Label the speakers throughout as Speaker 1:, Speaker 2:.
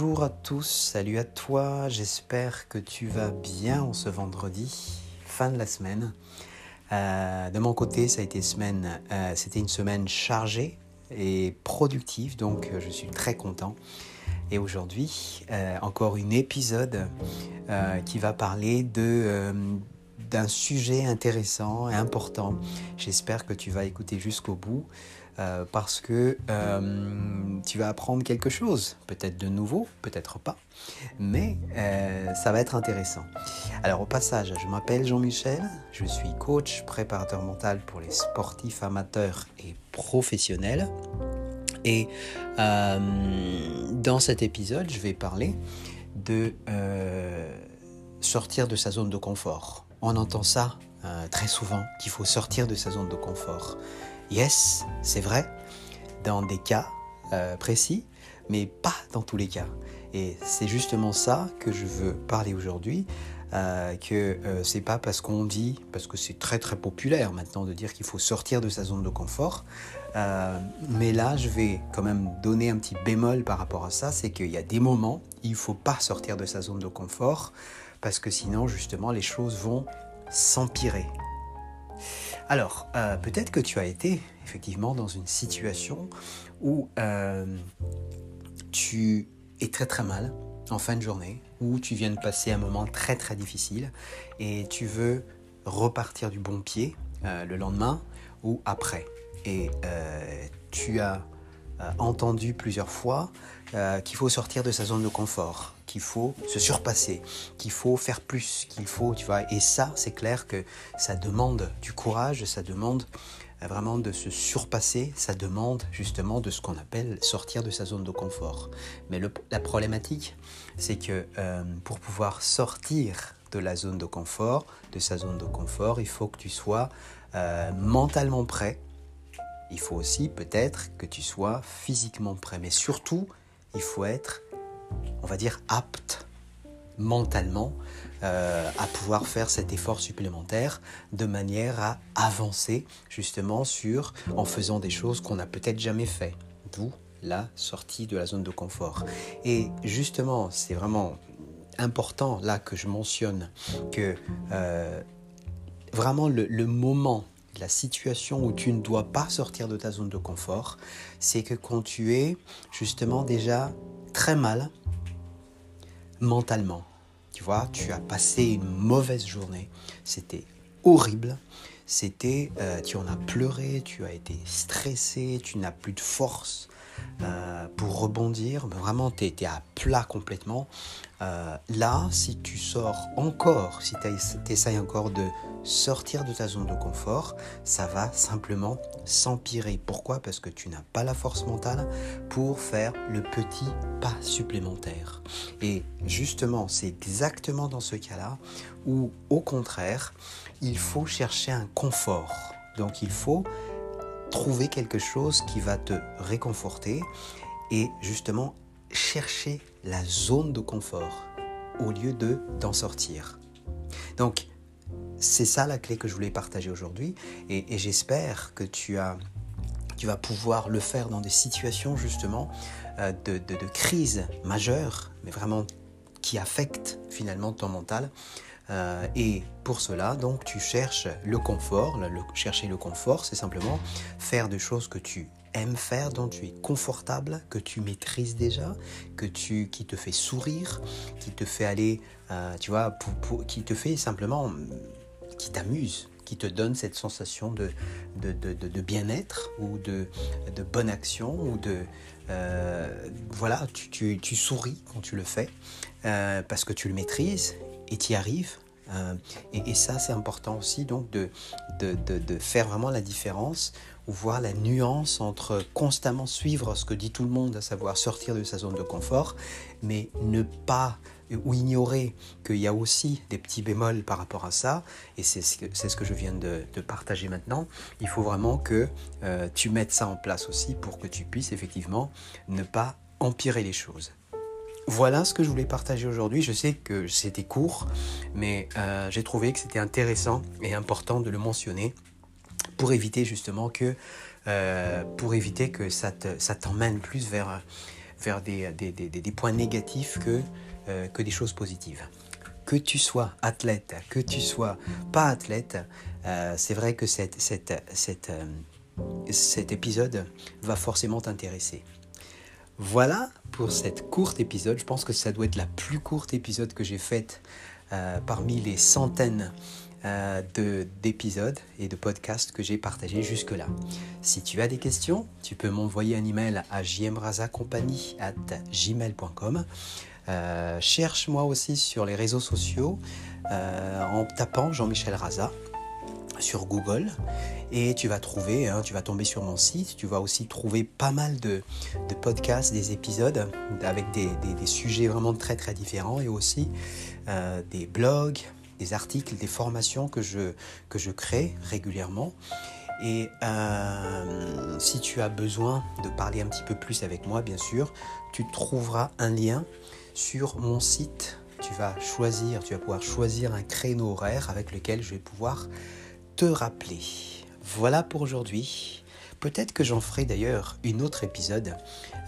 Speaker 1: Bonjour à tous, salut à toi, j'espère que tu vas bien en ce vendredi, fin de la semaine. Euh, de mon côté, ça a été semaine, euh, c'était une semaine chargée et productive, donc euh, je suis très content. Et aujourd'hui, encore un épisode qui va parler de d'un sujet intéressant et important. J'espère que tu vas écouter jusqu'au bout. Euh, parce que euh, tu vas apprendre quelque chose, peut-être de nouveau, peut-être pas, mais euh, ça va être intéressant. Alors au passage, je m'appelle Jean-Michel, je suis coach préparateur mental pour les sportifs amateurs et professionnels. Et dans cet épisode, je vais parler de sortir de sa zone de confort. On entend ça très souvent, qu'il faut sortir de sa zone de confort. Yes, c'est vrai, dans des cas euh, précis, mais pas dans tous les cas. Et c'est justement ça que je veux parler aujourd'hui. Euh, que euh, c'est pas parce qu'on dit, parce que c'est très très populaire maintenant de dire qu'il faut sortir de sa zone de confort, mais là je vais quand même donner un petit bémol par rapport à ça, c'est qu'il y a des moments, il faut pas sortir de sa zone de confort, parce que sinon justement les choses vont s'empirer. Alors, euh, peut-être que tu as été effectivement dans une situation où euh, tu es très très mal en fin de journée, où tu viens de passer un moment très très difficile et tu veux repartir du bon pied euh, le lendemain ou après. Et tu as entendu plusieurs fois qu'il faut sortir de sa zone de confort qu'il faut se surpasser, qu'il faut faire plus, qu'il faut, tu vois. Et ça, c'est clair que ça demande du courage, ça demande euh, vraiment de se surpasser, ça demande justement de ce qu'on appelle sortir de sa zone de confort. Mais la problématique, c'est que euh, pour pouvoir sortir de la zone de confort, de sa zone de confort, il faut que tu sois euh, mentalement prêt. Il faut aussi peut-être que tu sois physiquement prêt. Mais surtout, il faut être on va dire, apte mentalement euh, à pouvoir faire cet effort supplémentaire de manière à avancer justement sur en faisant des choses qu'on n'a peut-être jamais fait. D'où la sortie de la zone de confort. Et justement, c'est vraiment important là que je mentionne que euh, vraiment le, le moment la situation où tu ne dois pas sortir de ta zone de confort, c'est que quand tu es justement déjà très mal, mentalement. Tu vois, tu as passé une mauvaise journée, c'était horrible, c'était, euh, tu en as pleuré, tu as été stressé, tu n'as plus de force euh, pour rebondir, vraiment tu étais à plat complètement. Euh, là, si tu sors encore, si tu essayes encore de sortir de ta zone de confort, ça va simplement s'empirer. Pourquoi? Parce que tu n'as pas la force mentale pour faire le petit pas supplémentaire. Et justement, c'est exactement dans ce cas-là où, au contraire, il faut chercher un confort. Donc il faut trouver quelque chose qui va te réconforter et justement chercher la zone de confort au lieu de d'en sortir. Donc c'est ça la clé que je voulais partager aujourd'hui et, j'espère que tu, as, tu vas pouvoir le faire dans des situations justement euh, de, de, crise majeure, mais vraiment qui affectent finalement ton mental. Euh, et pour cela, donc, tu cherches le confort. chercher le confort, c'est simplement faire des choses que tu aimes faire, dont tu es confortable, que tu maîtrises déjà, que tu, qui te fait sourire, qui te fait aller, euh, tu vois, qui te fait simplement qui t'amuse, qui te donne cette sensation de, de, bien-être ou de, de bonne action ou de... Euh, voilà, tu, souris quand tu le fais parce que tu le maîtrises et tu y arrives. Euh, et, ça, c'est important aussi donc de, de, faire vraiment la différence ou voir la nuance entre constamment suivre ce que dit tout le monde, à savoir sortir de sa zone de confort, mais ne pas ou ignorer qu'il y a aussi des petits bémols par rapport à ça, et c'est ce, ce que je viens de, partager maintenant, il faut vraiment que euh, tu mettes ça en place aussi pour que tu puisses effectivement ne pas empirer les choses. Voilà ce que je voulais partager aujourd'hui. Je sais que c'était court, mais euh, j'ai trouvé que c'était intéressant et important de le mentionner pour éviter justement que, euh, pour éviter que ça t'emmène plus vers des, points négatifs que, que des choses positives que tu sois athlète, que tu sois pas athlète, c'est vrai que cet épisode va forcément t'intéresser. Voilà pour cette courte épisode. Je pense que ça doit être la plus courte épisode que j'ai faite euh, parmi les centaines euh, d'épisodes et de podcasts que j'ai partagés jusque-là. Si tu as des questions, tu peux m'envoyer un email à gmail.com. Euh, cherche-moi aussi sur les réseaux sociaux en tapant Jean-Michel Raza sur Google et tu vas trouver, hein, tu vas tomber sur mon site, tu vas aussi trouver pas mal de, podcasts, des épisodes avec des, sujets vraiment très très différents et aussi euh, des blogs, des articles, des formations que je, crée régulièrement. Et euh, si tu as besoin de parler un petit peu plus avec moi, bien sûr, tu trouveras un lien sur mon site. Tu vas choisir, tu vas pouvoir choisir un créneau horaire avec lequel je vais pouvoir te rappeler. Voilà pour aujourd'hui. Peut-être que j'en ferai d'ailleurs une autre épisode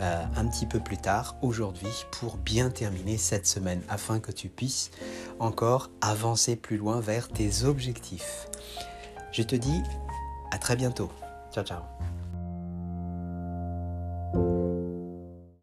Speaker 1: euh, un petit peu plus tard aujourd'hui pour bien terminer cette semaine afin que tu puisses encore avancer plus loin vers tes objectifs. Je te dis à très bientôt. Ciao ciao.